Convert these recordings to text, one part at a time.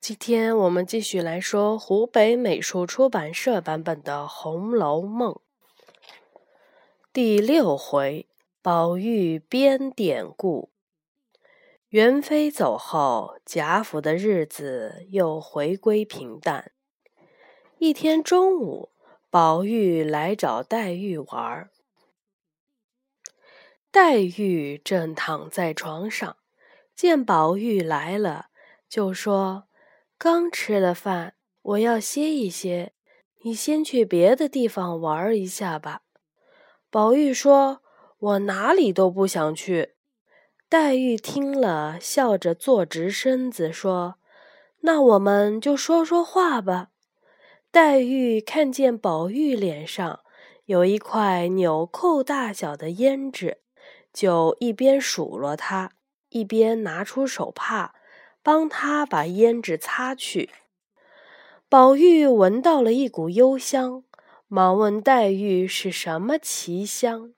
今天我们继续来说湖北美术出版社版本的《红楼梦》第六回：宝玉编典故。元妃走后，贾府的日子又回归平淡。一天中午，宝玉来找黛玉玩儿。黛玉正躺在床上，见宝玉来了，就说：“刚吃了饭，我要歇一歇，你先去别的地方玩一下吧。”宝玉说：“我哪里都不想去。”黛玉听了，笑着坐直身子说：“那我们就说说话吧。”黛玉看见宝玉脸上有一块纽扣大小的胭脂。就一边数落他，一边拿出手帕，帮他把胭脂擦去。宝玉闻到了一股幽香，忙问黛玉是什么奇香。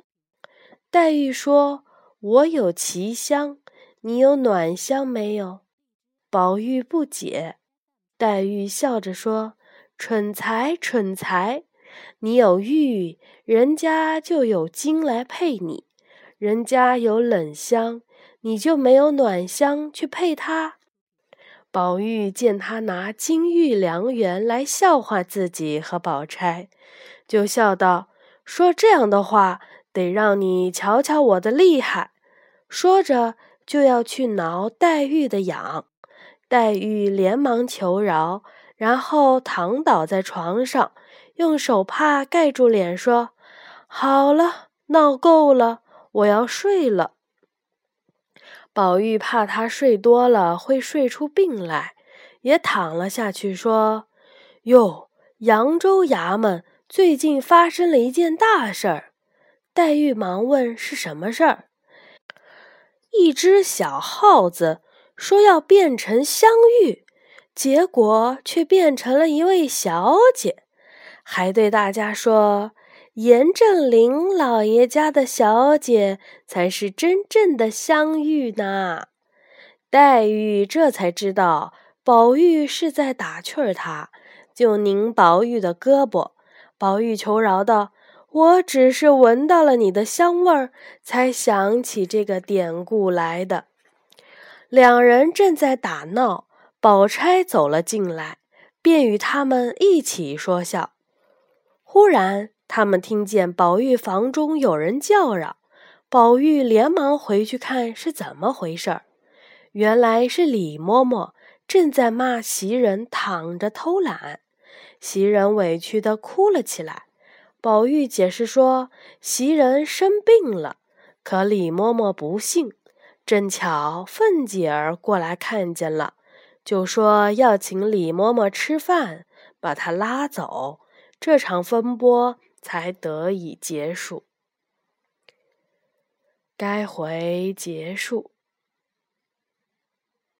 黛玉说：“我有奇香，你有暖香没有？”宝玉不解，黛玉笑着说：“蠢材，蠢材！你有玉，人家就有金来配你。”人家有冷香，你就没有暖香去配他。宝玉见他拿金玉良缘来笑话自己和宝钗，就笑道：“说这样的话，得让你瞧瞧我的厉害。”说着就要去挠黛玉的痒，黛玉连忙求饶，然后躺倒在床上，用手帕盖住脸，说：“好了，闹够了。”我要睡了。宝玉怕他睡多了会睡出病来，也躺了下去，说：“哟，扬州衙门最近发生了一件大事儿。”黛玉忙问：“是什么事儿？”一只小耗子说要变成香玉，结果却变成了一位小姐，还对大家说。严正林老爷家的小姐才是真正的香玉呢。黛玉这才知道宝玉是在打趣儿，她就拧宝玉的胳膊。宝玉求饶道：“我只是闻到了你的香味儿，才想起这个典故来的。”两人正在打闹，宝钗走了进来，便与他们一起说笑。忽然。他们听见宝玉房中有人叫嚷，宝玉连忙回去看是怎么回事儿。原来是李嬷嬷正在骂袭人躺着偷懒，袭人委屈的哭了起来。宝玉解释说，袭人生病了，可李嬷嬷不信，正巧凤姐儿过来看见了，就说要请李嬷嬷吃饭，把她拉走，这场风波。才得以结束。该回结束。